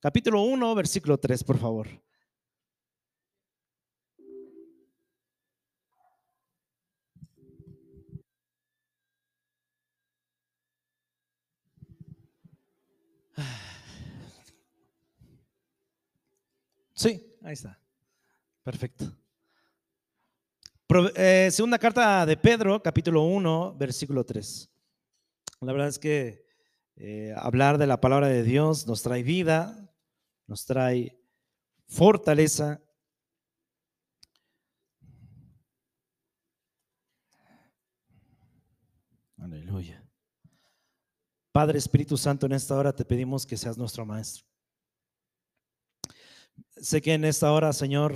capítulo 1, versículo 3, por favor. Sí, ahí está. Perfecto. Eh, segunda carta de Pedro, capítulo 1, versículo 3. La verdad es que eh, hablar de la palabra de Dios nos trae vida, nos trae fortaleza. Aleluya. Padre Espíritu Santo, en esta hora te pedimos que seas nuestro maestro. Sé que en esta hora, Señor,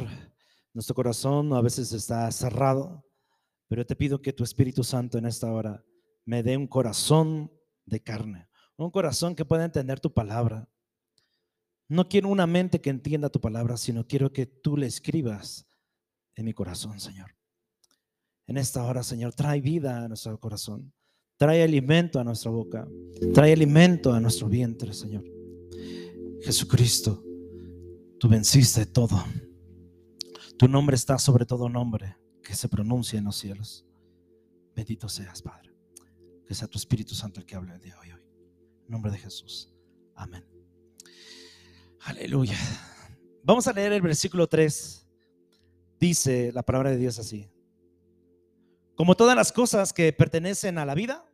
nuestro corazón a veces está cerrado, pero te pido que tu Espíritu Santo en esta hora me dé un corazón de carne, un corazón que pueda entender tu palabra. No quiero una mente que entienda tu palabra, sino quiero que tú le escribas en mi corazón, Señor. En esta hora, Señor, trae vida a nuestro corazón, trae alimento a nuestra boca, trae alimento a nuestro vientre, Señor. Jesucristo, tú venciste todo. Tu nombre está sobre todo nombre que se pronuncia en los cielos. Bendito seas, Padre. Que sea tu Espíritu Santo el que hable el día de hoy. En nombre de Jesús. Amén. Aleluya. Vamos a leer el versículo 3. Dice la palabra de Dios así. Como todas las cosas que pertenecen a la vida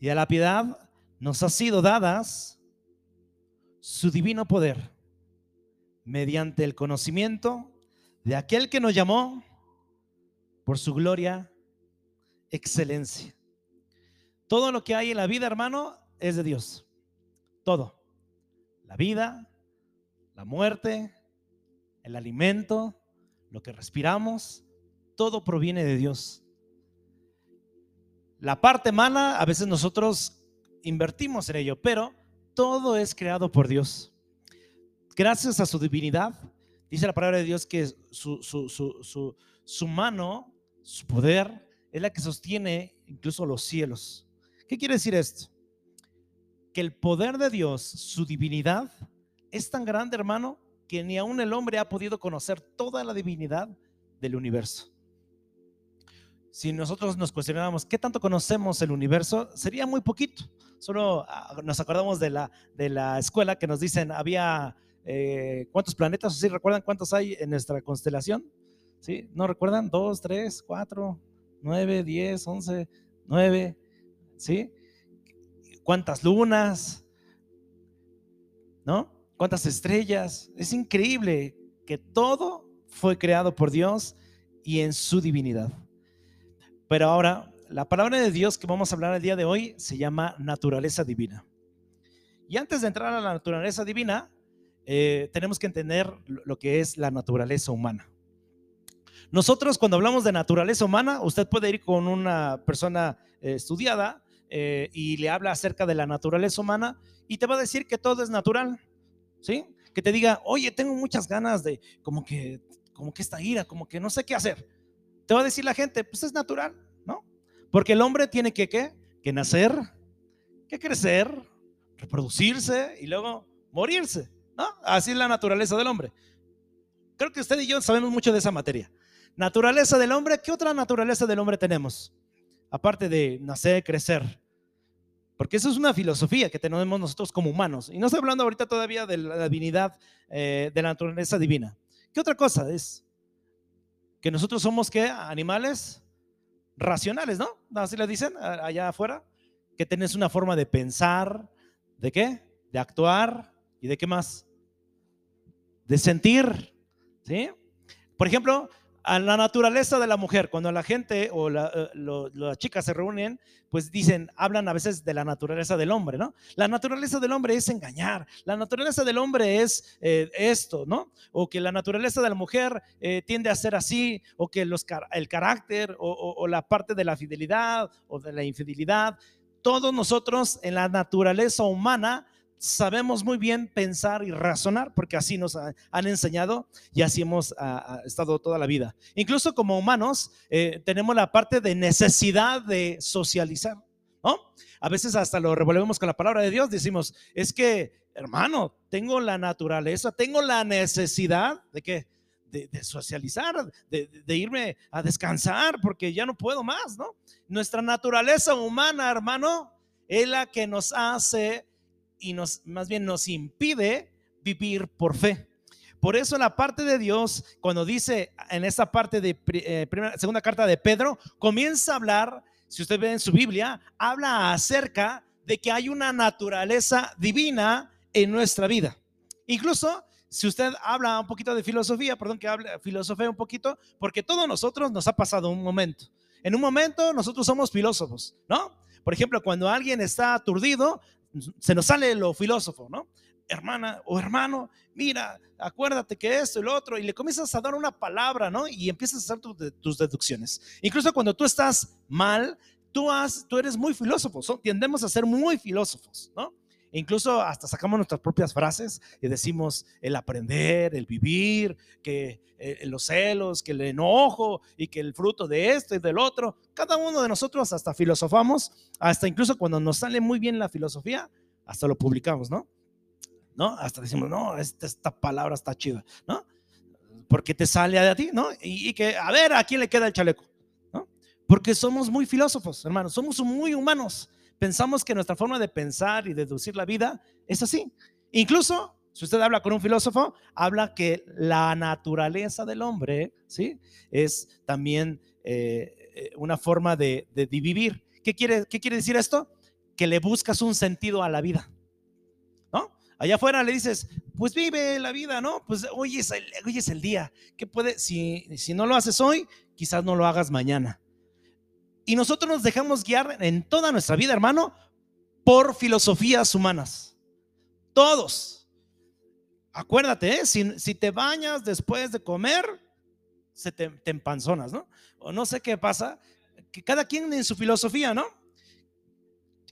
y a la piedad, nos ha sido dadas su divino poder mediante el conocimiento de aquel que nos llamó por su gloria, excelencia. Todo lo que hay en la vida, hermano, es de Dios. Todo. La vida, la muerte, el alimento, lo que respiramos, todo proviene de Dios. La parte mala, a veces nosotros invertimos en ello, pero todo es creado por Dios gracias a su divinidad, dice la palabra de Dios que su, su, mano, su poder, es la que sostiene incluso los cielos. ¿Qué quiere decir esto? Que el poder de Dios, su divinidad, es tan grande, hermano, que ni aún el hombre ha podido conocer toda la divinidad del universo. Si nosotros nos cuestionáramos qué tanto conocemos el universo, sería muy poquito. Solo ah, nos acordamos de la, de la escuela que nos dicen había eh, cuántos planetas, ¿sí recuerdan cuántos hay en nuestra constelación? ¿Sí? ¿No recuerdan? Dos, tres, cuatro, nueve, diez, once, nueve, ¿sí? ¿Cuántas lunas? ¿No? ¿Cuántas estrellas? Es increíble que todo fue creado por Dios y en su divinidad. Pero ahora, la palabra de Dios que vamos a hablar el día de hoy se llama naturaleza divina. Y antes de entrar a la naturaleza divina, eh, tenemos que entender lo que es la naturaleza humana. Nosotros cuando hablamos de naturaleza humana, usted puede ir con una persona eh, estudiada eh, y le habla acerca de la naturaleza humana y te va a decir que todo es natural, ¿sí? Que te diga, oye, tengo muchas ganas de, como que, como que esta ira, como que no sé qué hacer. Te va a decir la gente, pues es natural, ¿no? Porque el hombre tiene que, ¿qué? Que nacer, que crecer, reproducirse y luego morirse. Así es la naturaleza del hombre. Creo que usted y yo sabemos mucho de esa materia. Naturaleza del hombre, ¿qué otra naturaleza del hombre tenemos? Aparte de nacer, crecer. Porque eso es una filosofía que tenemos nosotros como humanos. Y no estoy hablando ahorita todavía de la divinidad, eh, de la naturaleza divina. ¿Qué otra cosa es? Que nosotros somos, ¿qué? Animales racionales, ¿no? Así le dicen allá afuera. Que tenés una forma de pensar, ¿de qué? De actuar y de qué más? de sentir. ¿sí? Por ejemplo, a la naturaleza de la mujer, cuando la gente o eh, las chicas se reúnen, pues dicen, hablan a veces de la naturaleza del hombre, ¿no? La naturaleza del hombre es engañar, la naturaleza del hombre es eh, esto, ¿no? O que la naturaleza de la mujer eh, tiende a ser así, o que los, el carácter o la parte de la fidelidad o de la infidelidad, todos nosotros en la naturaleza humana sabemos muy bien pensar y razonar porque así nos han enseñado y así hemos estado toda la vida. Incluso como humanos eh, tenemos la parte de necesidad de socializar, ¿no? A veces hasta lo revolvemos con la palabra de Dios, decimos, es que hermano, tengo la naturaleza, tengo la necesidad de que de, socializar, de, de, irme a descansar, porque ya no puedo más, ¿no? Nuestra naturaleza humana, hermano, es la que nos hace y nos, más bien nos impide vivir por fe. Por eso la parte de Dios, cuando dice en esta parte de eh, primera, segunda carta de Pedro, comienza a hablar, si usted ve en su Biblia, habla acerca de que hay una naturaleza divina en nuestra vida. Incluso si usted habla un poquito de filosofía, perdón que hable filosofía un poquito, porque todos nosotros nos ha pasado un momento. En un momento nosotros somos filósofos, ¿no? Por ejemplo, cuando alguien está aturdido, se nos sale lo filósofo, ¿no? Hermana o hermano, mira, acuérdate que esto y lo otro, y le comienzas a dar una palabra, ¿no? Y empiezas a hacer tus deducciones. Incluso cuando tú estás mal, tú, has, eres muy filósofo, tendemos a ser muy filósofos, ¿no? E incluso hasta sacamos nuestras propias frases y decimos el aprender, el vivir, que eh, los celos, que el enojo y que el fruto de esto y del otro. Cada uno de nosotros hasta filosofamos, hasta incluso cuando nos sale muy bien la filosofía, hasta lo publicamos, ¿no? ¿No? Hasta decimos, no, esta, esta palabra está chida, ¿no? Porque te sale a ti, ¿no? Y, y que, a ver, ¿a quién le queda el chaleco? ¿No? Porque somos muy filósofos, hermanos, somos muy humanos pensamos que nuestra forma de pensar y deducir la vida es así. Incluso, si usted habla con un filósofo, habla que la naturaleza del hombre, ¿sí? Es también eh, eh, una forma de, vivir. ¿Qué quiere, ¿Qué quiere decir esto? Que le buscas un sentido a la vida. ¿No? Allá afuera le dices, pues vive la vida, ¿no? Pues hoy es el, hoy es el día. ¿Qué puede? Si, si no lo haces hoy, quizás no lo hagas mañana. Y nosotros nos dejamos guiar en toda nuestra vida, hermano, por filosofías humanas. Todos. Acuérdate, ¿eh? si, te bañas después de comer, se te, te empanzonas, ¿no? O no sé qué pasa, que cada quien en su filosofía, ¿no?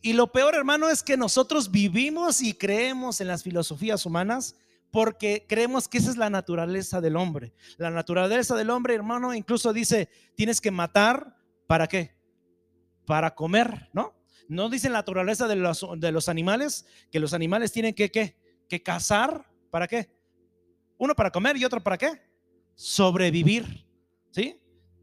Y lo peor, hermano, es que nosotros vivimos y creemos en las filosofías humanas porque creemos que esa es la naturaleza del hombre. La naturaleza del hombre, hermano, incluso dice, tienes que matar, ¿para qué? Para comer, ¿no? No dice la naturaleza de los, de los animales que los animales tienen que, ¿qué? que cazar, ¿para qué? Uno para comer y otro para qué? Sobrevivir, ¿sí?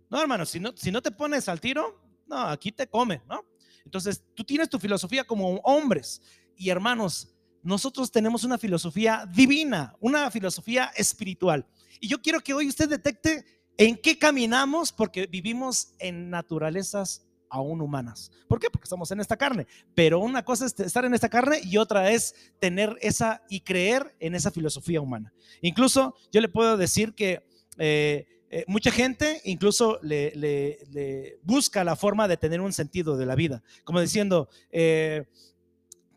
No, hermano, si no, si no te pones al tiro, no, aquí te come, ¿no? Entonces, tú tienes tu filosofía como hombres y hermanos, nosotros tenemos una filosofía divina, una filosofía espiritual. Y yo quiero que hoy usted detecte en qué caminamos porque vivimos en naturalezas aún humanas. ¿Por qué? Porque estamos en esta carne. Pero una cosa es estar en esta carne y otra es tener esa y creer en esa filosofía humana. Incluso yo le puedo decir que eh, eh, mucha gente incluso le, busca la forma de tener un sentido de la vida, como diciendo, eh,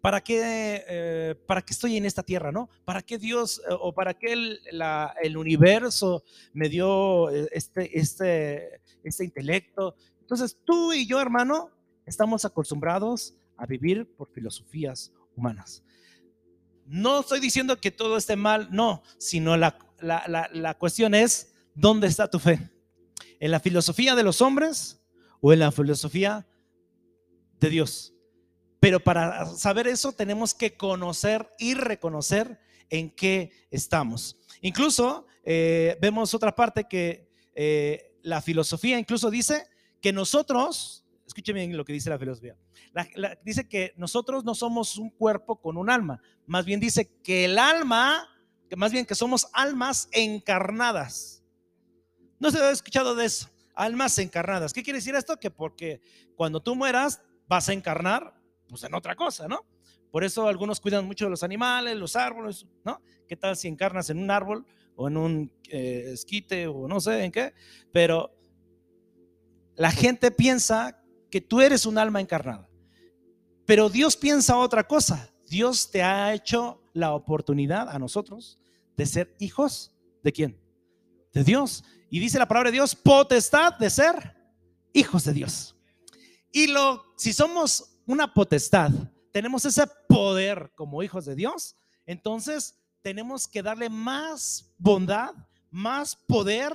¿para qué, ¿para qué estoy en esta tierra? ¿no? ¿Para qué Dios o para qué el, el universo me dio este, este, este intelecto? Entonces, tú y yo, hermano, estamos acostumbrados a vivir por filosofías humanas. No estoy diciendo que todo esté mal, no, sino la, la, cuestión es, ¿dónde está tu fe? ¿En la filosofía de los hombres o en la filosofía de Dios? Pero para saber eso tenemos que conocer y reconocer en qué estamos. Incluso eh, vemos otra parte que eh, la filosofía incluso dice que nosotros, escúcheme bien lo que dice la filosofía, dice que nosotros no somos un cuerpo con un alma, más bien dice que el alma, que más bien que somos almas encarnadas. No se ha escuchado de eso, almas encarnadas. ¿Qué quiere decir esto? Que porque cuando tú mueras vas a encarnar pues en otra cosa, ¿no? Por eso algunos cuidan mucho de los animales, los árboles, ¿no? ¿Qué tal si encarnas en un árbol o en un eh, esquite o no sé en qué? Pero la gente piensa que tú eres un alma encarnada. Pero Dios piensa otra cosa. Dios te ha hecho la oportunidad a nosotros de ser hijos de quién? De Dios. Y dice la palabra de Dios, potestad de ser hijos de Dios. Y lo si somos una potestad, tenemos ese poder como hijos de Dios, entonces tenemos que darle más bondad, más poder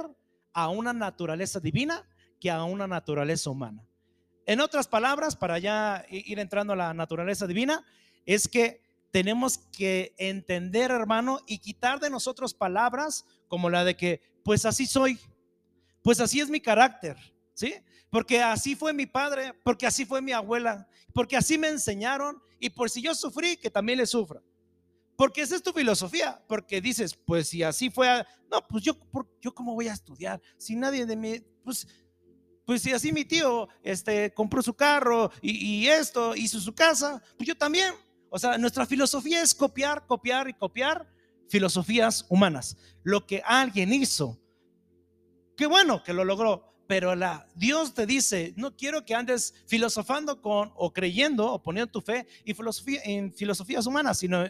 a una naturaleza divina que a una naturaleza humana. En otras palabras, para ya ir entrando a la naturaleza divina, es que tenemos que entender, hermano, y quitar de nosotros palabras como la de que, pues así soy, pues así es mi carácter, ¿sí? Porque así fue mi padre, porque así fue mi abuela, porque así me enseñaron y por si yo sufrí, que también le sufra. Porque esa es tu filosofía, porque dices, pues si así fue, no, pues yo, yo cómo voy a estudiar, si nadie de mí, pues, pues si así mi tío este, compró su carro y, y esto, hizo su casa, pues yo también. O sea, nuestra filosofía es copiar, copiar y copiar filosofías humanas. Lo que alguien hizo, qué bueno que lo logró, pero la, Dios te dice, no quiero que andes filosofando con o creyendo o poniendo tu fe y filosofía, en filosofías humanas, sino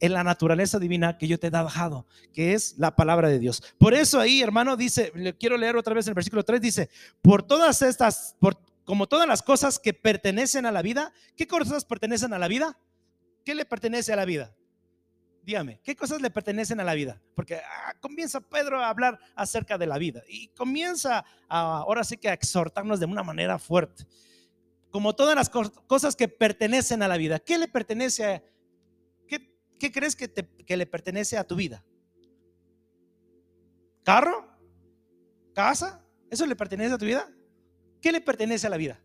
en la naturaleza divina que yo te he dejado, que es la palabra de Dios. Por eso ahí, hermano, dice, le quiero leer otra vez el versículo 3, dice, por todas estas, como todas las cosas que pertenecen a la vida, ¿qué cosas pertenecen a la vida? ¿Qué le pertenece a la vida? Dígame, ¿qué cosas le pertenecen a la vida? Porque ah, comienza Pedro a hablar acerca de la vida y comienza ahora sí que a exhortarnos de una manera fuerte. Como todas las cosas que pertenecen a la vida, ¿qué le pertenece ¿Qué crees que, que le pertenece a tu vida? ¿Carro? ¿Casa? ¿Eso le pertenece a tu vida? ¿Qué le pertenece a la vida?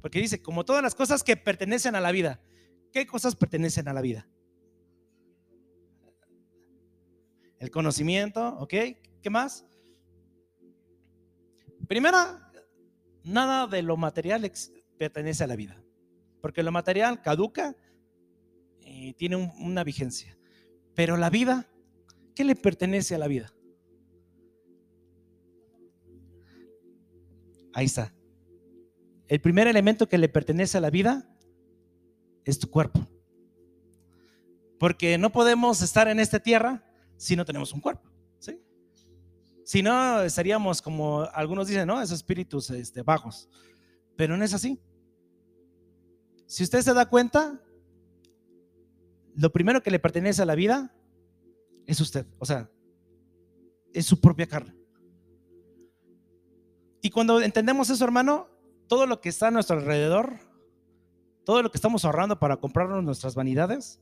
Porque dice, como todas las cosas que pertenecen a la vida, ¿qué cosas pertenecen a la vida? El conocimiento, ¿ok? ¿Qué más? Primera, nada de lo material pertenece a la vida, porque lo material caduca tiene una vigencia. Pero la vida, ¿qué le pertenece a la vida? Ahí está. El primer elemento que le pertenece a la vida es tu cuerpo. Porque no podemos estar en esta tierra si no tenemos un cuerpo. ¿sí? Si no, estaríamos como algunos dicen, ¿no? Esos espíritus este, bajos. Pero no es así. Si usted se da cuenta, lo primero que le pertenece a la vida es usted, o sea, es su propia carne. Y cuando entendemos eso, hermano, todo lo que está a nuestro alrededor, todo lo que estamos ahorrando para comprarnos nuestras vanidades,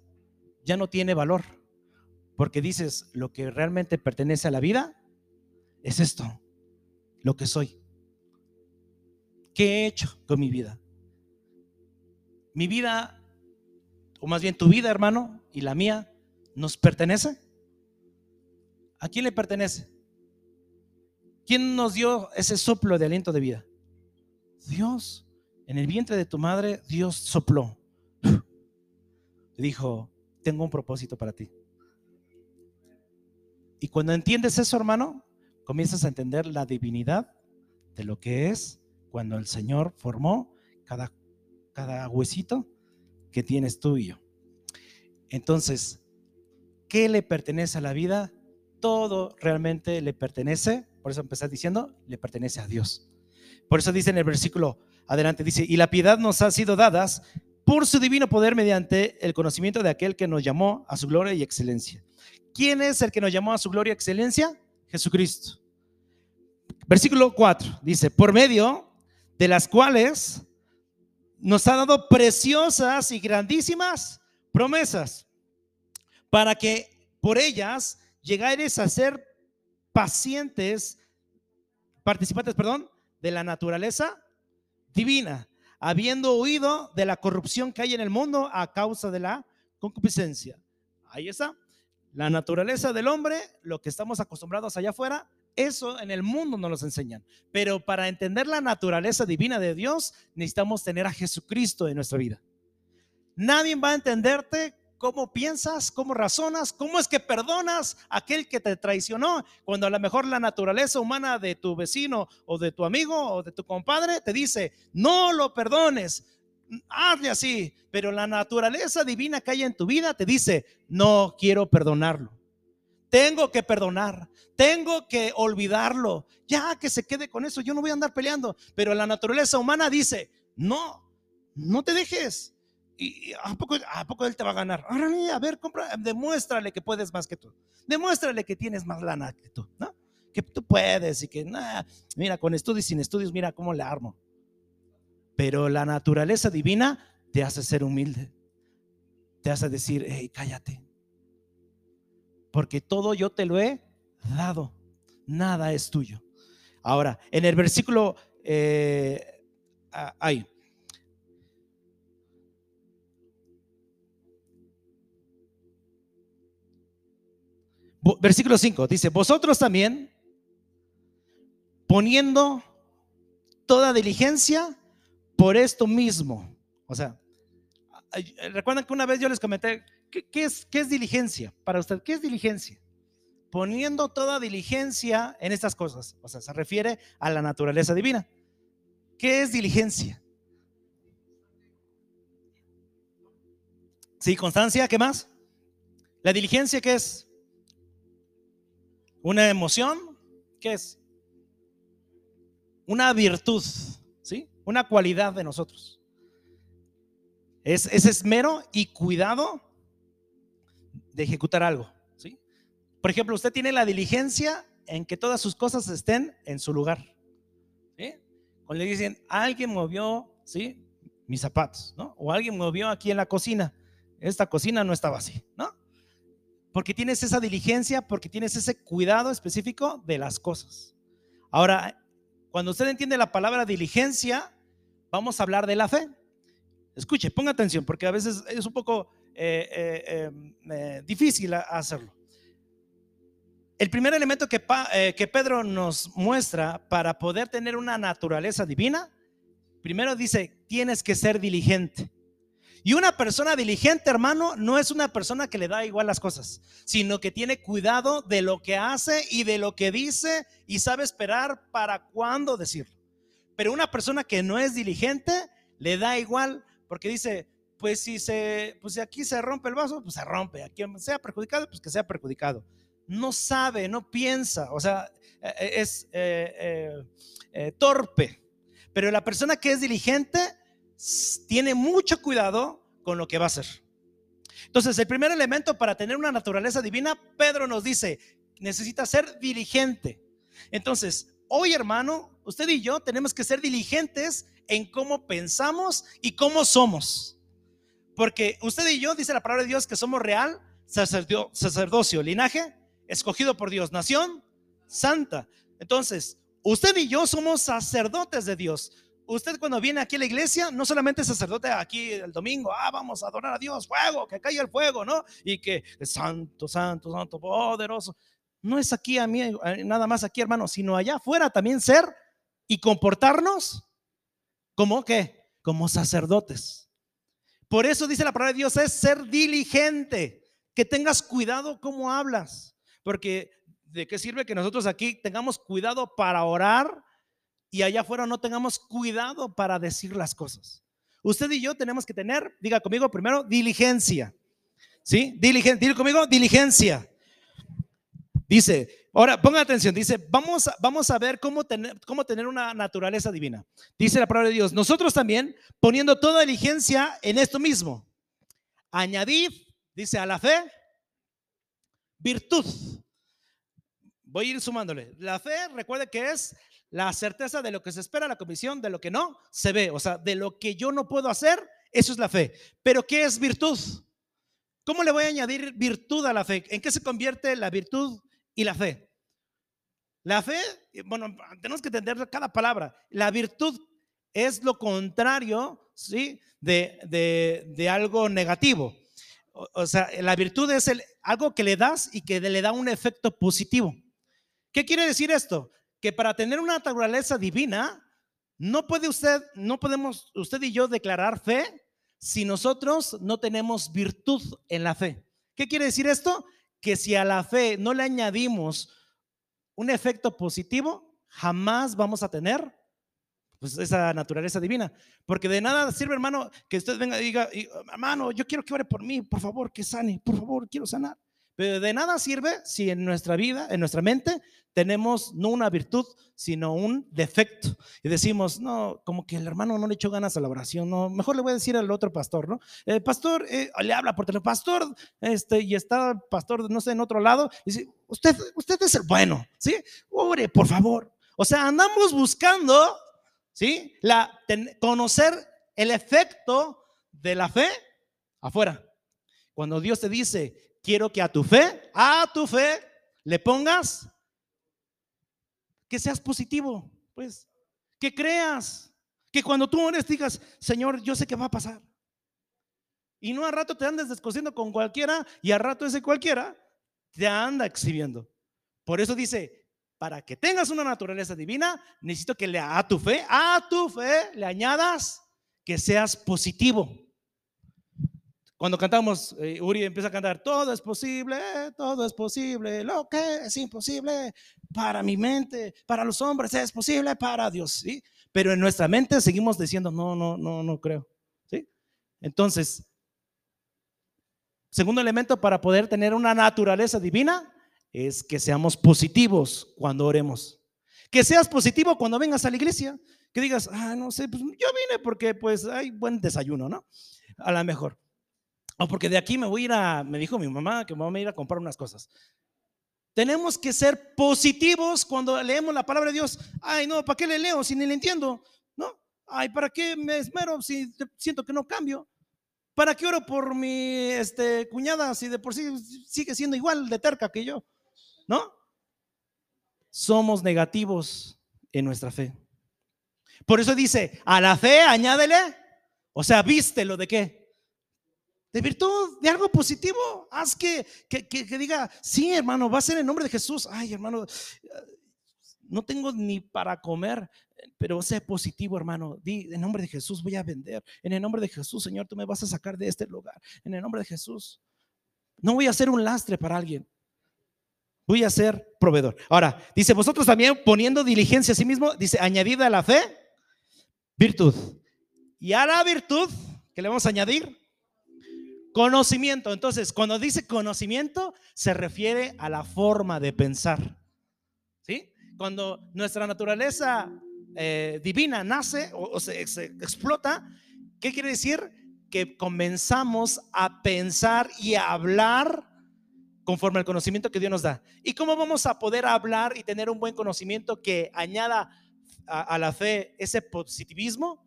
ya no tiene valor. Porque dices, lo que realmente pertenece a la vida es esto, lo que soy. ¿Qué he hecho con mi vida? Mi vida o más bien tu vida, hermano, y la mía, ¿nos pertenece? ¿A quién le pertenece? ¿Quién nos dio ese soplo de aliento de vida? Dios. En el vientre de tu madre, Dios sopló. Dijo, tengo un propósito para ti. Y cuando entiendes eso, hermano, comienzas a entender la divinidad de lo que es cuando el Señor formó cada, cada huesito que tienes tú y yo. Entonces, ¿qué le pertenece a la vida? Todo realmente le pertenece, por eso empezás diciendo, le pertenece a Dios. Por eso dice en el versículo adelante, dice, y la piedad nos ha sido dadas por su divino poder mediante el conocimiento de aquel que nos llamó a su gloria y excelencia. ¿Quién es el que nos llamó a su gloria y excelencia? Jesucristo. Versículo 4 dice, por medio de las cuales nos ha dado preciosas y grandísimas promesas para que por ellas llegares a ser pacientes, participantes, perdón, de la naturaleza divina, habiendo huido de la corrupción que hay en el mundo a causa de la concupiscencia. Ahí está. La naturaleza del hombre, lo que estamos acostumbrados allá afuera, eso en el mundo no nos enseñan. Pero para entender la naturaleza divina de Dios, necesitamos tener a Jesucristo en nuestra vida. Nadie va a entenderte cómo piensas, cómo razonas, cómo es que perdonas a aquel que te traicionó, cuando a lo mejor la naturaleza humana de tu vecino o de tu amigo o de tu compadre te dice, no lo perdones, hazle así, pero la naturaleza divina que hay en tu vida te dice, no quiero perdonarlo. Tengo que perdonar, tengo que olvidarlo. Ya que se quede con eso, yo no voy a andar peleando. Pero la naturaleza humana dice, no, no te dejes. ¿Y a poco, él te va a ganar? A ver, compra, demuéstrale que puedes más que tú. Demuéstrale que tienes más lana que tú, ¿no? Que tú puedes y que, nada, mira, con estudios y sin estudios, mira cómo le armo. Pero la naturaleza divina te hace ser humilde. te hace decir, hey, cállate. Porque todo yo te lo he dado. Nada es tuyo. Ahora, en el versículo eh, ahí. Versículo 5 dice, vosotros también, poniendo toda diligencia por esto mismo. O sea, recuerdan que una vez yo les comenté, ¿qué, es, qué es diligencia para usted? ¿Qué es diligencia? Poniendo toda diligencia en estas cosas. O sea, se refiere a la naturaleza divina. ¿Qué es diligencia? Sí, constancia, ¿qué más? La diligencia, ¿qué es? Una emoción, ¿qué es? Una virtud, ¿sí? Una cualidad de nosotros. Es, es esmero y cuidado de ejecutar algo, ¿sí? Por ejemplo, usted tiene la diligencia en que todas sus cosas estén en su lugar. ¿sí? Cuando le dicen, alguien movió, ¿sí? Mis zapatos, ¿no? O alguien movió aquí en la cocina. Esta cocina no estaba así, ¿no? Porque tienes esa diligencia, porque tienes ese cuidado específico de las cosas. Ahora, cuando usted entiende la palabra diligencia, vamos a hablar de la fe. Escuche, ponga atención, porque a veces es un poco eh, eh, em, eh, difícil hacerlo. El primer elemento que, que Pedro nos muestra para poder tener una naturaleza divina, primero dice, tienes que ser diligente. Y una persona diligente, hermano, no es una persona que le da igual las cosas, sino que tiene cuidado de lo que hace y de lo que dice y sabe esperar para cuándo decirlo. Pero una persona que no es diligente, le da igual porque dice, pues si se, pues si aquí se rompe el vaso, pues se rompe. Aquí sea perjudicado, pues que sea perjudicado. No sabe, no piensa, o sea, e, e, es eh, eh, torpe. Pero la persona que es diligente tiene mucho cuidado con lo que va a hacer. Entonces, el primer elemento para tener una naturaleza divina, Pedro nos dice, necesita ser diligente. Entonces, hoy hermano, usted y yo tenemos que ser diligentes en cómo pensamos y cómo somos. Porque usted y yo, dice la palabra de Dios, que somos real, sacerdocio, linaje, escogido por Dios, nación santa. Entonces, usted y yo somos sacerdotes de Dios. Usted cuando viene aquí a la iglesia, no solamente sacerdote aquí el domingo, ah, vamos a adorar a Dios, fuego, que caiga el fuego, ¿no? Y que santo, santo, santo, poderoso. No es aquí a mí, eh, nada más aquí, hermano, sino allá afuera también ser y comportarnos como que, como sacerdotes. Por eso dice la palabra de Dios, es ser diligente, que tengas cuidado cómo hablas, porque ¿de qué sirve que nosotros aquí tengamos cuidado para orar? y allá afuera no tengamos cuidado para decir las cosas. Usted y yo tenemos que tener, diga conmigo primero, diligencia. ¿Sí? Diligencia, diga conmigo, diligencia. Dice, ahora ponga atención, dice, vamos a, vamos a ver cómo tener, cómo tener una naturaleza divina. Dice la palabra de Dios, nosotros también poniendo toda diligencia en esto mismo. Añadid, dice, a la fe, virtud. Voy a ir sumándole. La fe, recuerde que es la certeza de lo que se espera, la comisión de lo que no se ve, o sea, de lo que yo no puedo hacer, eso es la fe. Pero ¿qué es virtud? ¿Cómo le voy a añadir virtud a la fe? ¿En qué se convierte la virtud y la fe? La fe, bueno, tenemos que entender cada palabra. La virtud es lo contrario, ¿sí? De, de, algo negativo. O, sea, la virtud es el, algo que le das y que le da un efecto positivo. ¿Qué quiere decir esto? que para tener una naturaleza divina, no puede usted, no podemos usted y yo declarar fe si nosotros no tenemos virtud en la fe. ¿Qué quiere decir esto? Que si a la fe no le añadimos un efecto positivo, jamás vamos a tener pues, esa naturaleza divina. Porque de nada sirve, hermano, que usted venga y diga, hermano, yo quiero que ore por mí, por favor, que sane, por favor, quiero sanar. Pero de nada sirve si en nuestra vida, en nuestra mente, tenemos no una virtud, sino un defecto. Y decimos, no, como que el hermano no le echó ganas a la oración, no, mejor le voy a decir al otro pastor, ¿no? Eh, pastor eh, le habla por teléfono, pastor, este, y está el pastor, no sé, en otro lado, y dice, usted, usted es el bueno, ¿sí? Ore, por favor. O sea, andamos buscando, ¿sí? La, conocer el efecto de la fe afuera. Cuando Dios te dice, quiero que a tu fe, a tu fe, le pongas que seas positivo, pues, que creas, que cuando tú ores digas, Señor, yo sé que va a pasar. Y no a rato te andes descosiendo con cualquiera y a rato ese cualquiera te anda exhibiendo. Por eso dice, para que tengas una naturaleza divina, necesito que le, a tu fe, a tu fe le añadas que seas positivo. Cuando cantamos, eh, Uri empieza a cantar, todo es posible, todo es posible, lo que es imposible para mi mente, para los hombres es posible, para Dios, ¿sí? Pero en nuestra mente seguimos diciendo, no, no, no, no creo, ¿sí? Entonces, segundo elemento para poder tener una naturaleza divina es que seamos positivos cuando oremos. Que seas positivo cuando vengas a la iglesia. Que digas, ah, no sé, pues yo vine porque pues hay buen desayuno, ¿no? A lo mejor. O porque de aquí me voy a ir a, me dijo mi mamá que me voy a ir a comprar unas cosas. Tenemos que ser positivos cuando leemos la palabra de Dios. Ay, no, ¿para qué le leo si ni le entiendo? ¿No? Ay, ¿para qué me esmero si siento que no cambio? ¿Para qué oro por mi este, cuñada si de por sí sigue siendo igual de terca que yo? ¿no? Somos negativos en nuestra fe. Por eso dice, a la fe añádele, o sea, vístelo de qué? De virtud, de algo positivo. Haz que, que, que, diga, sí, hermano, va a ser en nombre de Jesús. Ay, hermano, no tengo ni para comer, pero sé positivo, hermano. Di, en nombre de Jesús voy a vender. En el nombre de Jesús, Señor, tú me vas a sacar de este lugar. En el nombre de Jesús. No voy a ser un lastre para alguien voy a ser proveedor. Ahora, dice, vosotros también poniendo diligencia a sí mismo, dice, añadida a la fe, virtud. Y a la virtud, ¿qué le vamos a añadir? Conocimiento. Entonces, cuando dice conocimiento, se refiere a la forma de pensar. ¿Sí? Cuando nuestra naturaleza eh, divina nace o, se, explota, ¿qué quiere decir? Que comenzamos a pensar y a hablar conforme al conocimiento que Dios nos da. ¿Y cómo vamos a poder hablar y tener un buen conocimiento que añada a, la fe ese positivismo?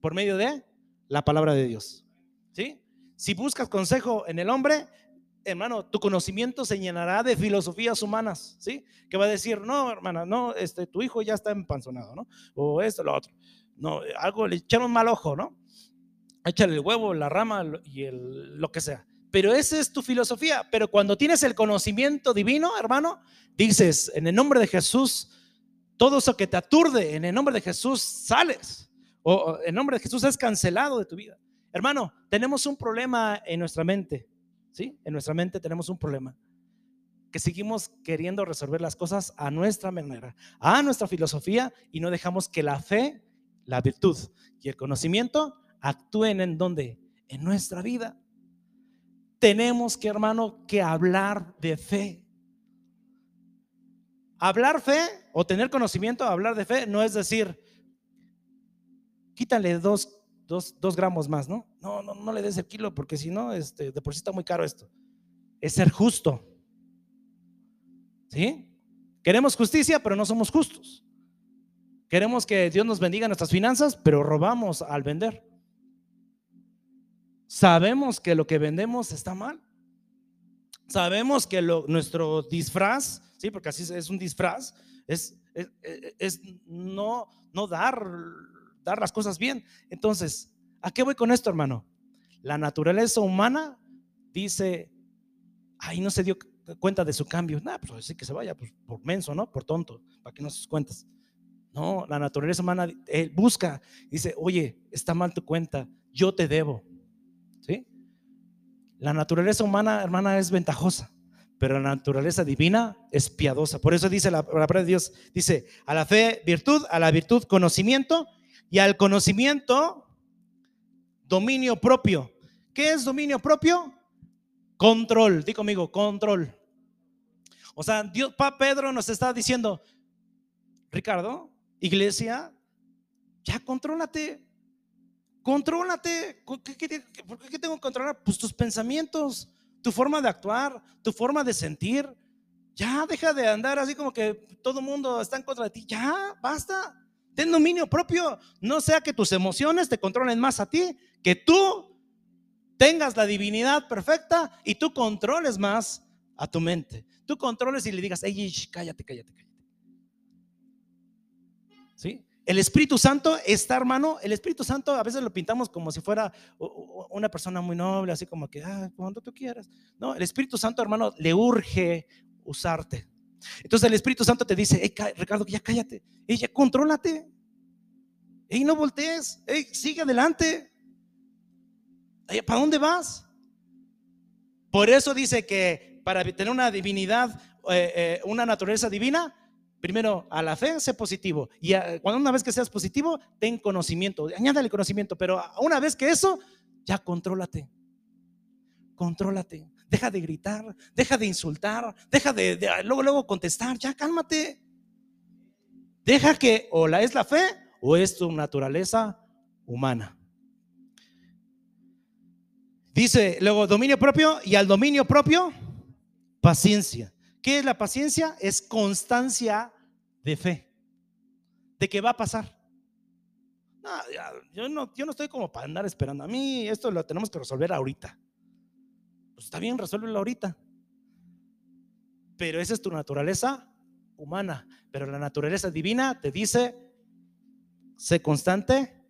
Por medio de la palabra de Dios. ¿Sí? Si buscas consejo en el hombre, hermano, tu conocimiento se llenará de filosofías humanas, ¿sí? Que va a decir, no, hermana, no, este, tu hijo ya está empanzonado, ¿no? O esto, lo otro. No, algo le echaron mal ojo, ¿no? Échale el huevo, la rama y el, lo que sea. Pero esa es tu filosofía. Pero cuando tienes el conocimiento divino, hermano, dices, en el nombre de Jesús, todo eso que te aturde, en el nombre de Jesús sales. O en nombre de Jesús es cancelado de tu vida. Hermano, tenemos un problema en nuestra mente. ¿Sí? En nuestra mente tenemos un problema. Que seguimos queriendo resolver las cosas a nuestra manera, a nuestra filosofía y no dejamos que la fe, la virtud y el conocimiento actúen en donde? En nuestra vida tenemos que, hermano, que hablar de fe. Hablar fe o tener conocimiento, hablar de fe, no es decir, quítale dos, gramos más, ¿no? ¿no? No, no, le des el kilo porque si no, este, de por sí está muy caro esto. Es ser justo. ¿Sí? Queremos justicia, pero no somos justos. Queremos que Dios nos bendiga nuestras finanzas, pero robamos al vender sabemos que lo que vendemos está mal. Sabemos que nuestro disfraz, sí, porque así es un disfraz, es, es, no, no dar, dar las cosas bien. Entonces, ¿a qué voy con esto, hermano? La naturaleza humana dice, ay, no se dio cuenta de su cambio. Nada, pues así que se vaya, pues, por menso, ¿no? Por tonto, para que no se cuentas. No, la naturaleza humana busca, dice, oye, está mal tu cuenta, yo te debo. La naturaleza humana, hermana, es ventajosa, pero la naturaleza divina es piadosa. Por eso dice la palabra de Dios, dice, a la fe virtud, a la virtud conocimiento y al conocimiento dominio propio. ¿Qué es dominio propio? Control, di conmigo, control. O sea, Dios, pa Pedro nos está diciendo, Ricardo, iglesia, ya contrólate, Contrólate. ¿Qué, por qué tengo que controlar? Pues tus pensamientos, tu forma de actuar, tu forma de sentir. Ya deja de andar así como que todo mundo está en contra de ti. Ya, basta. Ten dominio propio. No sea que tus emociones te controlen más a ti que tú tengas la divinidad perfecta y tú controles más a tu mente. Tú controles y le digas, ey, cállate, cállate, cállate. ¿Sí? El Espíritu Santo está, hermano, el Espíritu Santo a veces lo pintamos como si fuera una persona muy noble, así como que, ah, cuando tú quieras. No, el Espíritu Santo, hermano, le urge usarte. Entonces el Espíritu Santo te dice, hey, Ricardo, ya cállate, ella, contrólate, hey, no voltees, hey, sigue adelante. ¿Para dónde vas? Por eso dice que para tener una divinidad, eh, eh, una naturaleza divina, primero a la fe sé positivo. Y cuando una vez que seas positivo, ten conocimiento, añádale conocimiento. Pero una vez que eso, ya contrólate. Contrólate. Deja de gritar, deja de insultar, deja de, de luego, luego contestar. Ya cálmate. Deja que o la es la fe o es tu naturaleza humana. Dice luego dominio propio y al dominio propio, paciencia. ¿Qué es la paciencia? Es constancia de fe, de que va a pasar. yo, no, yo no estoy como para andar esperando. A mí esto lo tenemos que resolver ahorita. Pues está bien, resuélvelo ahorita. Pero esa es tu naturaleza humana. Pero la naturaleza divina te dice, sé constante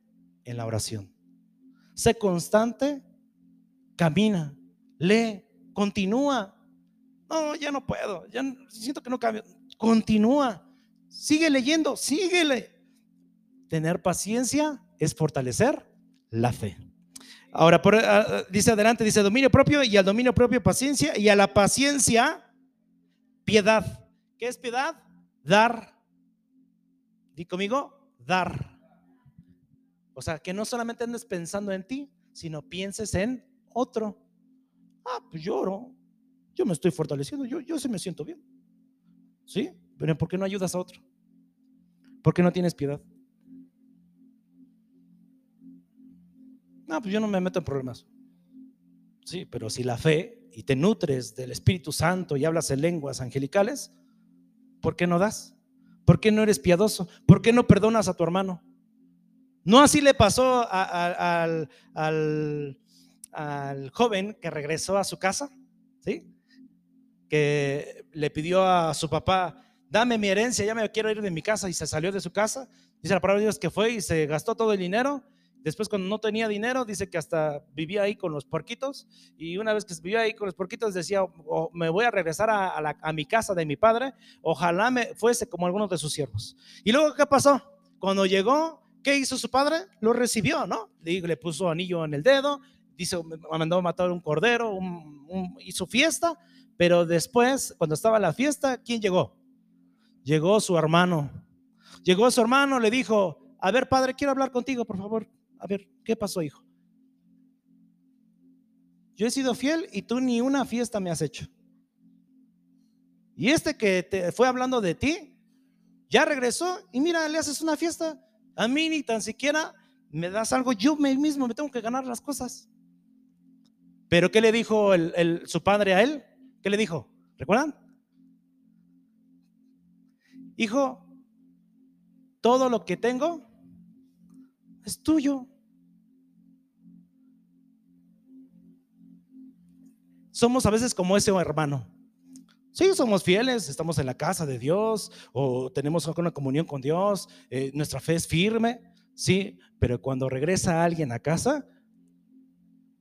en la oración. Sé constante camina, lee, continúa. No, ya no puedo, ya siento que no cambio. Continúa, sigue leyendo, síguele. Tener paciencia es fortalecer la fe. Ahora, ah, ah, dice adelante, dice dominio propio y al dominio propio paciencia y a la paciencia piedad. ¿Qué es piedad? Dar. Di conmigo, dar. O sea, que no solamente andes pensando en ti, sino pienses en otro. Ah, pues lloro. Yo me estoy fortaleciendo. Yo, yo sí me siento bien. ¿Sí? Pero ¿por qué no ayudas a otro? ¿Por qué no tienes piedad? No, pues yo no me meto en problemas. Sí, pero si la fe y te nutres del Espíritu Santo y hablas en lenguas angelicales, ¿por qué no das? ¿Por qué no eres piadoso? ¿Por qué no perdonas a tu hermano? No así le pasó al, al joven que regresó a su casa, ¿sí? Que le pidió a su papá, dame mi herencia, ya me quiero ir de mi casa y se salió de su casa. Dice la palabra de Dios que fue y se gastó todo el dinero. Después cuando no tenía dinero, dice que hasta vivía ahí con los porquitos y una vez que vivía ahí con los porquitos decía, me voy a regresar a, mi casa de mi padre, ojalá me fuese como algunos de sus siervos. Y luego, ¿qué pasó? Cuando llegó, ¿qué hizo su padre? Lo recibió, ¿no? Le, puso anillo en el dedo, dice, mandó a matar un cordero, hizo fiesta, pero después, cuando estaba la fiesta, ¿quién llegó? Llegó su hermano. Llegó su hermano, le dijo, a ver, padre, quiero hablar contigo, por favor. A ver, ¿qué pasó, hijo? Yo he sido fiel y tú ni una fiesta me has hecho. Y este que te fue hablando de ti, ya regresó y mira, le haces una fiesta. A mí ni tan siquiera me das algo, yo mismo me tengo que ganar las cosas. Pero ¿qué le dijo su padre a él? ¿Qué le dijo? ¿Recuerdan? Hijo, todo lo que tengo es tuyo. Somos a veces como ese hermano. Sí, somos fieles, estamos en la casa de Dios o tenemos una comunión con Dios, eh, nuestra fe es firme, sí, pero cuando regresa alguien a casa,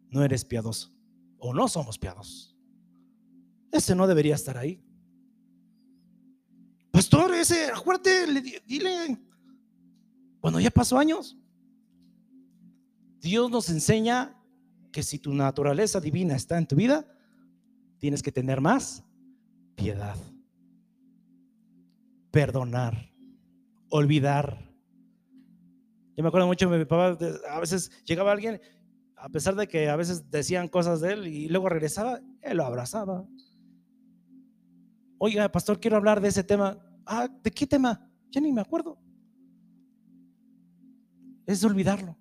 no eres piadoso o no somos piadosos. Ese no debería estar ahí. Pastor, ese, acuérdate, dile, cuando ya pasó años, Dios nos enseña que si tu naturaleza divina está en tu vida, tienes que tener más piedad, perdonar, olvidar. Yo me acuerdo mucho mi papá, a veces llegaba alguien a pesar de que a veces decían cosas de él y luego regresaba, él lo abrazaba. Oiga, pastor, quiero hablar de ese tema. Ah, ¿de qué tema? Ya ni me acuerdo. Es olvidarlo.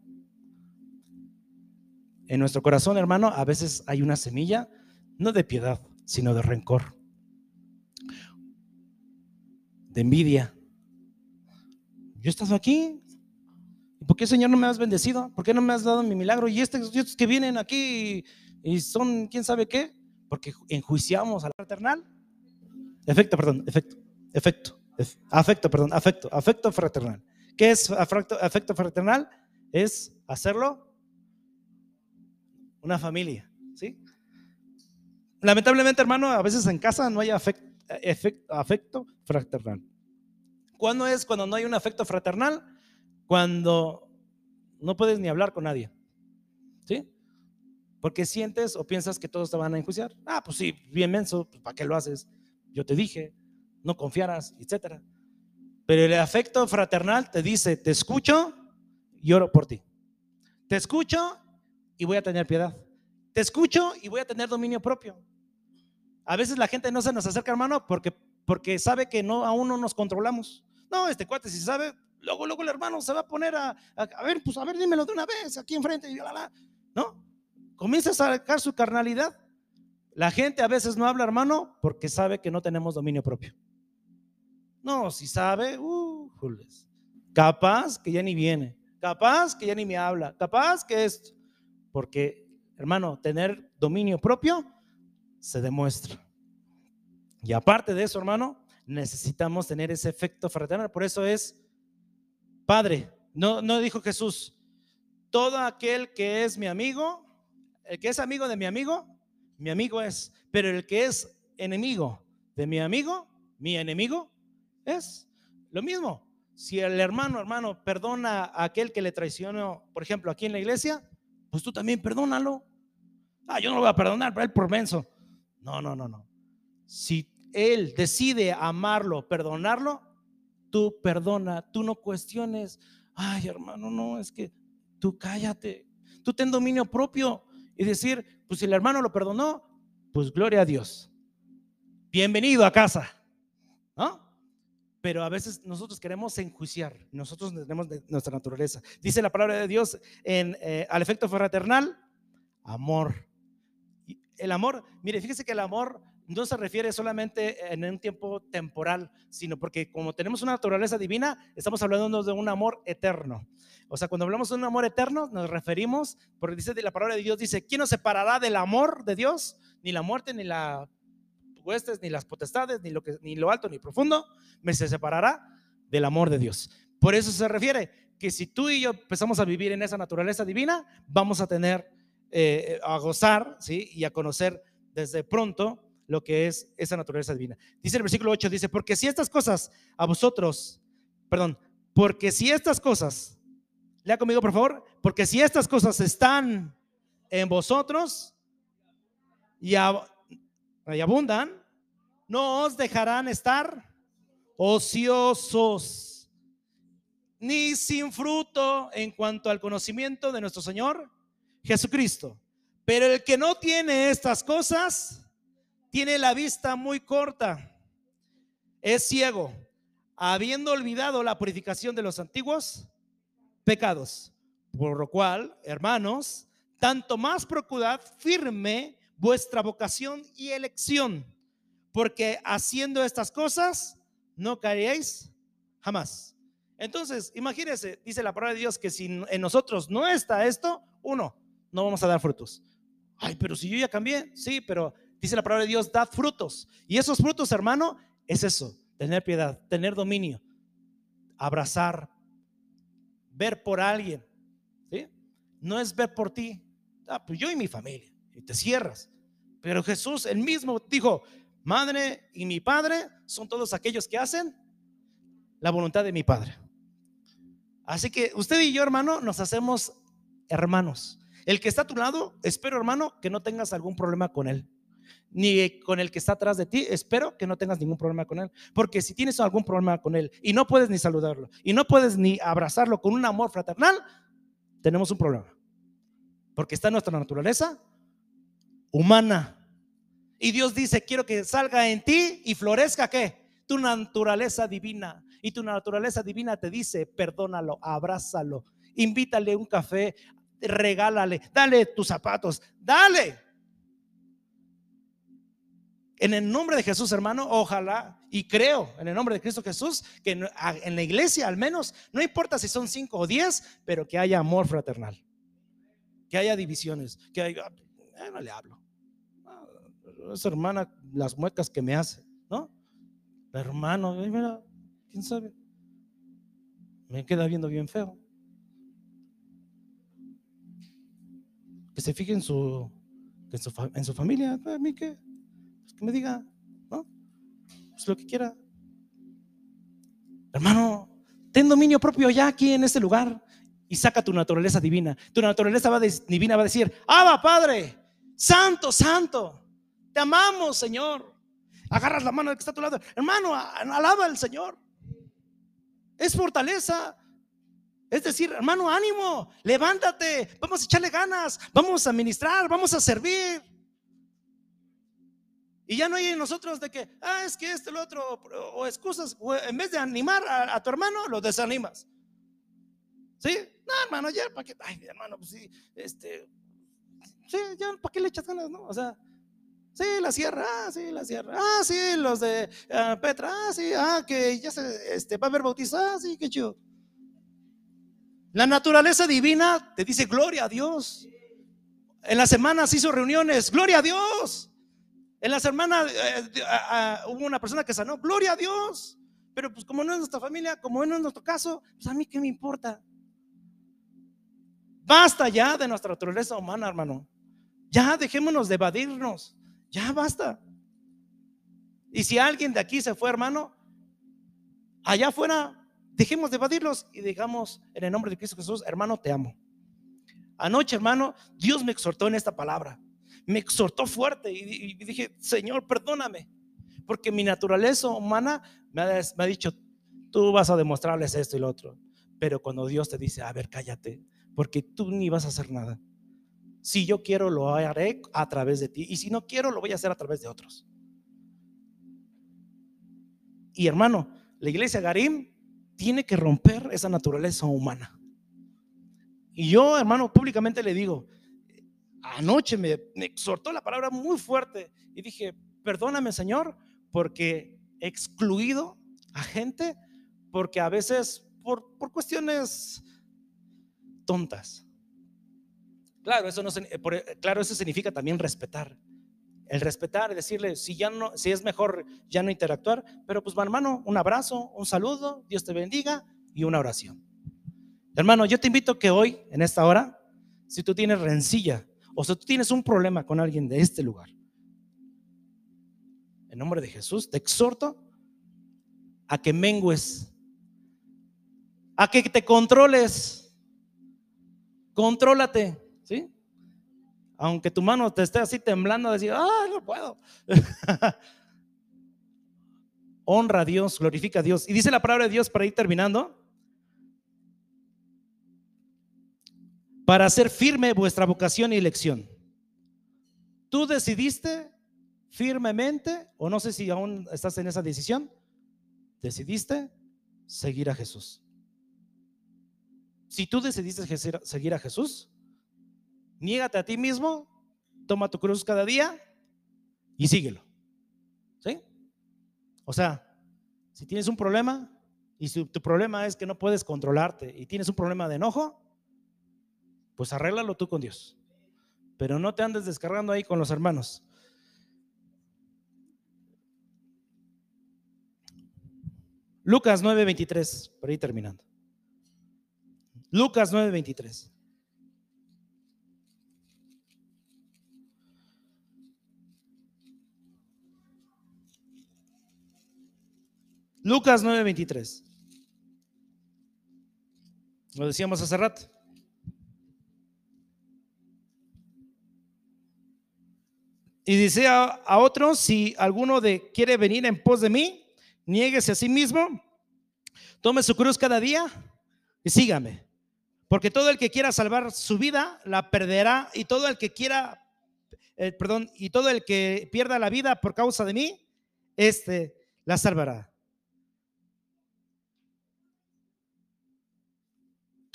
En nuestro corazón, hermano, a veces hay una semilla, no de piedad, sino de rencor, de envidia. Yo he estado aquí, ¿Por qué, Señor, no me has bendecido? ¿Por qué no me has dado mi milagro? Y estos, que vienen aquí y, son, ¿quién sabe qué? Porque enjuiciamos a la fraternal. Efecto, perdón, efecto, efecto, afecto, perdón, afecto, afecto fraternal. ¿Qué es afecto fraternal? Es hacerlo una familia, ¿sí? Lamentablemente, hermano, a veces en casa no hay afecto, fraternal. ¿Cuándo es cuando no hay un afecto fraternal? Cuando no puedes ni hablar con nadie. ¿Sí? Porque sientes o piensas que todos te van a enjuiciar. Ah, pues sí, bien menso, pues, ¿para qué lo haces? Yo te dije, no confiaras, etcétera. Pero el afecto fraternal te dice, te escucho y oro por ti. Te escucho y voy a tener piedad. Te escucho y voy a tener dominio propio. A veces la gente no se nos acerca, hermano, porque, porque sabe que no, aún no nos controlamos. No, este cuate si sabe, luego, luego el hermano se va a poner a, a, ver, pues a ver, dímelo de una vez aquí enfrente. Y la, ¿No? Comienza a sacar su carnalidad. La gente a veces no habla, hermano, porque sabe que no tenemos dominio propio. No, si sabe, uh, capaz que ya ni viene, capaz que ya ni me habla, capaz que esto. Porque, hermano, tener dominio propio se demuestra. Y aparte de eso, hermano, necesitamos tener ese efecto fraternal. Por eso es, Padre, no, no dijo Jesús, todo aquel que es mi amigo, el que es amigo de mi amigo, mi amigo es, pero el que es enemigo de mi amigo, mi enemigo es lo mismo. Si el hermano, hermano, perdona a aquel que le traicionó, por ejemplo, aquí en la iglesia, pues tú también perdónalo. Ah, yo no lo voy a perdonar, pero él por. No, no, no, no. Si él decide amarlo, perdonarlo, tú perdona, tú no cuestiones. Ay, hermano, no, es que tú cállate. Tú ten dominio propio y decir, pues si el hermano lo perdonó, pues gloria a Dios. Bienvenido a casa. ¿No? Pero a veces nosotros queremos enjuiciar, nosotros tenemos nuestra naturaleza. Dice la palabra de Dios en, eh, al efecto fraternal, amor. El amor, mire, fíjese que el amor no se refiere solamente en un tiempo temporal, sino porque como tenemos una naturaleza divina, estamos hablando de un amor eterno. O sea, cuando hablamos de un amor eterno, nos referimos, porque dice la palabra de Dios, dice, ¿quién nos separará del amor de Dios? Ni la muerte, ni la ni las potestades, ni lo, que, ni lo alto, ni profundo, me se separará del amor de Dios. Por eso se refiere que si tú y yo empezamos a vivir en esa naturaleza divina, vamos a tener, eh, a gozar, ¿sí? Y a conocer desde pronto lo que es esa naturaleza divina. Dice el versículo 8, dice, porque si estas cosas a vosotros, perdón, porque si estas cosas, lea conmigo por favor, porque si estas cosas están en vosotros y abundan, no os dejarán estar ociosos ni sin fruto en cuanto al conocimiento de nuestro Señor Jesucristo. Pero el que no tiene estas cosas, tiene la vista muy corta, es ciego, habiendo olvidado la purificación de los antiguos pecados. Por lo cual, hermanos, tanto más procurad firme vuestra vocación y elección, porque haciendo estas cosas no caeréis jamás. Entonces, imagínense, dice la palabra de Dios que si en nosotros no está esto, uno, no vamos a dar frutos. Ay, pero si yo ya cambié, sí, pero dice la palabra de Dios, dad frutos. Y esos frutos, hermano, es eso, tener piedad, tener dominio, abrazar, ver por alguien. ¿sí? No es ver por ti, ah, pues yo y mi familia, y te cierras. Pero Jesús, el mismo, dijo, madre y mi padre son todos aquellos que hacen la voluntad de mi padre. Así que usted y yo, hermano, nos hacemos hermanos. El que está a tu lado, espero, hermano, que no tengas algún problema con él ni con el que está atrás de ti. Espero que no tengas ningún problema con él. Porque si tienes algún problema con él y no puedes ni saludarlo y no puedes ni abrazarlo con un amor fraternal, tenemos un problema. Porque está nuestra naturaleza humana. Y Dios dice, quiero que salga en ti y florezca qué? Tu naturaleza divina. Y tu naturaleza divina te dice, perdónalo, abrázalo, invítale un café, regálale, dale tus zapatos, dale en el nombre de Jesús, hermano, ojalá y creo en el nombre de Cristo Jesús que en la iglesia al menos, no importa si son cinco o diez, pero que haya amor fraternal, que haya divisiones, que haya, eh, no le hablo. Ah, esa hermana, las muecas que me hace, ¿no? Hermano, mira, quién sabe, me queda viendo bien feo. Que se fije en su, en su, en su familia, a mí qué que me diga, ¿no? Pues lo que quiera. Hermano, ten dominio propio ya aquí en este lugar y saca tu naturaleza divina. Tu naturaleza va divina va a decir, Abba Padre, Santo, Santo, te amamos, Señor. Agarras la mano que está a tu lado. Hermano, alaba al Señor. Es fortaleza. Es decir, hermano, ánimo, levántate, vamos a echarle ganas, vamos a ministrar, vamos a servir. Y ya no hay en nosotros de que, ah, es que este, el otro, o excusas, en vez de animar a, tu hermano, lo desanimas. ¿Sí? No, hermano, ya, ¿para qué? Ay, hermano, pues sí, este, sí, ya, ¿para qué le echas ganas, no? O sea, sí, la sierra, ah, sí, la sierra, ah, sí, los de ah, Petra, ah, sí, ah, que ya se, este, va a haber bautizado, ah, sí, qué chido. La naturaleza divina te dice, gloria a Dios. En las semanas hizo reuniones, gloria a Dios. En las hermanas eh, hubo una persona que sanó, gloria a Dios. Pero pues como no es nuestra familia, como no es nuestro caso, pues a mí qué me importa. Basta ya de nuestra naturaleza humana, hermano. Ya dejémonos de evadirnos. Ya basta. Y si alguien de aquí se fue, hermano, allá afuera, dejemos de evadirlos y digamos en el nombre de Cristo Jesús, hermano, te amo. Anoche, hermano, Dios me exhortó en esta palabra me exhortó fuerte y, dije, Señor, perdóname, porque mi naturaleza humana me ha, dicho, tú vas a demostrarles esto y lo otro. Pero cuando Dios te dice, a ver, cállate, porque tú ni vas a hacer nada. Si yo quiero, lo haré a través de ti. Y si no quiero, lo voy a hacer a través de otros. Y hermano, la iglesia Garim tiene que romper esa naturaleza humana. Y yo, hermano, públicamente le digo, anoche me, exhortó la palabra muy fuerte y dije, perdóname Señor, porque he excluido a gente, porque a veces por, por cuestiones tontas. Claro, eso no, claro, eso significa también respetar. El respetar, decirle, si ya no, si es mejor ya no interactuar, pero pues hermano, un abrazo, un saludo, Dios te bendiga y una oración. Hermano, yo te invito que hoy, en esta hora, si tú tienes rencilla o sea, tú tienes un problema con alguien de este lugar. En nombre de Jesús, te exhorto a que mengues, a que te controles. Contrólate, ¿sí? Aunque tu mano te esté así temblando, decir, ah, no puedo. Honra a Dios, glorifica a Dios. Y dice la palabra de Dios para ir terminando. para hacer firme vuestra vocación y elección. Tú decidiste firmemente, o no sé si aún estás en esa decisión, decidiste seguir a Jesús. Si tú decidiste seguir a Jesús, niégate a ti mismo, toma tu cruz cada día y síguelo. ¿Sí? O sea, si tienes un problema y si tu problema es que no puedes controlarte y tienes un problema de enojo, pues arréglalo tú con Dios. Pero no te andes descargando ahí con los hermanos. Lucas 9:23, por ahí terminando. Lucas 9:23. Lucas 9:23. Lo decíamos hace rato. Y dice a, otros, si alguno de quiere venir en pos de mí, niéguese a sí mismo, tome su cruz cada día y sígame. Porque todo el que quiera salvar su vida la perderá y todo el que quiera, eh, perdón, y todo el que pierda la vida por causa de mí, este la salvará.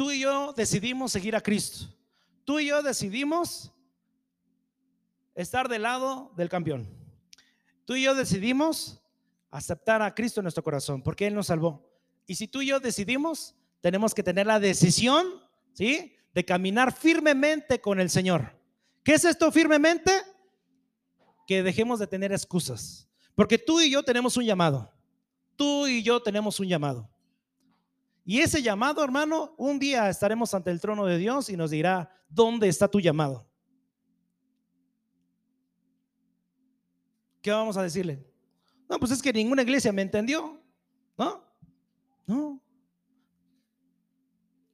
Tú y yo decidimos seguir a Cristo. Tú y yo decidimos estar del lado del campeón. Tú y yo decidimos aceptar a Cristo en nuestro corazón porque Él nos salvó. Y si tú y yo decidimos, tenemos que tener la decisión, ¿sí? De caminar firmemente con el Señor. ¿Qué es esto firmemente? Que dejemos de tener excusas. Porque tú y yo tenemos un llamado. Tú y yo tenemos un llamado. Y ese llamado, hermano, un día estaremos ante el trono de Dios y nos dirá, ¿dónde está tu llamado? ¿Qué vamos a decirle? No, pues es que ninguna iglesia me entendió. ¿No? No.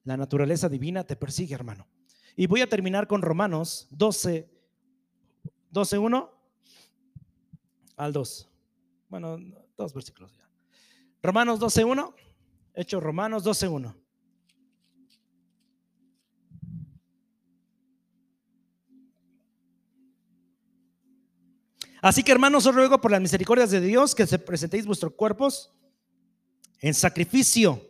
La naturaleza divina te persigue, hermano. Y voy a terminar con Romanos 12, 12, 1 al 2. Bueno, dos versículos ya. Romanos 12, 1. Hechos Romanos 12, 1. Así que hermanos, os ruego por las misericordias de Dios que se presentéis vuestros cuerpos en sacrificio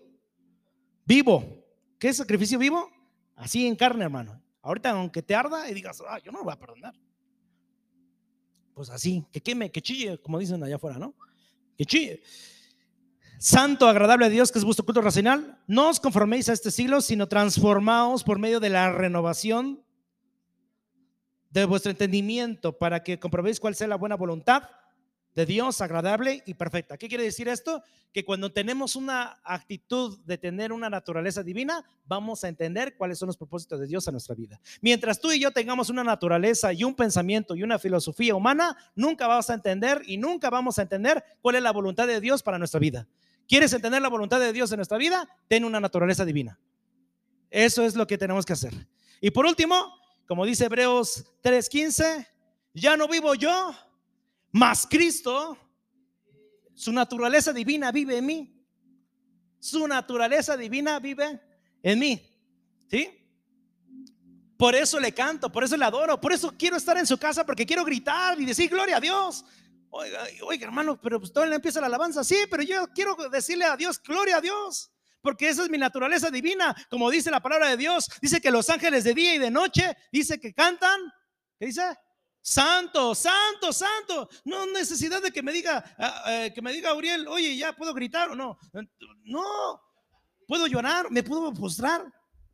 vivo. ¿Qué es sacrificio vivo? Así en carne, hermano. Ahorita, aunque te arda y digas, ah, yo no lo voy a perdonar. Pues así, que queme, que chille, como dicen allá afuera, ¿no? Que chille. Santo, agradable a Dios, que es vuestro culto racional. No os conforméis a este siglo, sino transformaos por medio de la renovación de vuestro entendimiento para que comprobéis cuál sea la buena voluntad de Dios agradable y perfecta. ¿Qué quiere decir esto? Que cuando tenemos una actitud de tener una naturaleza divina, vamos a entender cuáles son los propósitos de Dios en nuestra vida. Mientras tú y yo tengamos una naturaleza y un pensamiento y una filosofía humana, nunca vamos a entender y nunca vamos a entender cuál es la voluntad de Dios para nuestra vida. ¿Quieres entender la voluntad de Dios en nuestra vida? Ten una naturaleza divina. Eso es lo que tenemos que hacer. Y por último, como dice Hebreos 3:15, ya no vivo yo, mas Cristo, su naturaleza divina vive en mí. Su naturaleza divina vive en mí. ¿Sí? Por eso le canto, por eso le adoro, por eso quiero estar en su casa, porque quiero gritar y decir gloria a Dios. Oiga, hermano, pero pues todavía empieza la alabanza. Sí, pero yo quiero decirle a Dios, gloria a Dios. Porque esa es mi naturaleza divina, como dice la palabra de Dios. Dice que los ángeles de día y de noche, dice que cantan. ¿Qué dice? Santo, santo, santo. No necesidad de que me diga, ah, eh, que me diga Uriel, oye, ya puedo gritar o no. No, puedo llorar, me puedo postrar.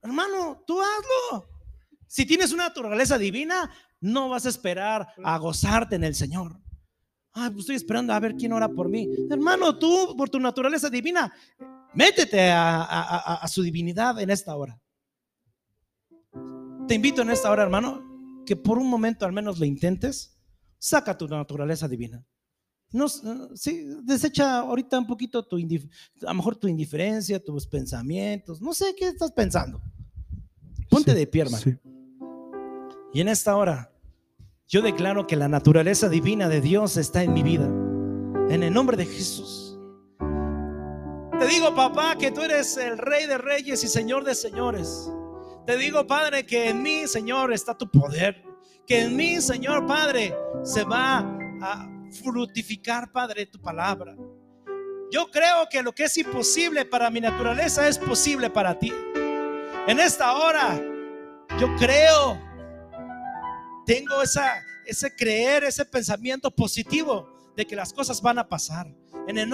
Hermano, tú hazlo. Si tienes una naturaleza divina, no vas a esperar a gozarte en el Señor. Ay, pues estoy esperando a ver quién ora por mí. Hermano, tú, por tu naturaleza divina, métete a, a su divinidad en esta hora. Te invito en esta hora, hermano, que por un momento al menos lo intentes, saca tu naturaleza divina. No, sí, desecha ahorita un poquito tu, a lo mejor tu indiferencia, tus pensamientos, no sé qué estás pensando. Ponte de pie, hermano. Y en esta hora, yo declaro que la naturaleza divina de Dios está en mi vida. En el nombre de Jesús. Te digo, papá, que tú eres el rey de reyes y señor de señores. Te digo, Padre, que en mí, Señor, está tu poder. Que en mí, Señor, Padre, se va a frutificar, Padre, tu palabra. Yo creo que lo que es imposible para mi naturaleza es posible para ti. En esta hora, yo creo, tengo esa, ese creer, ese pensamiento positivo de que las cosas van a pasar. En el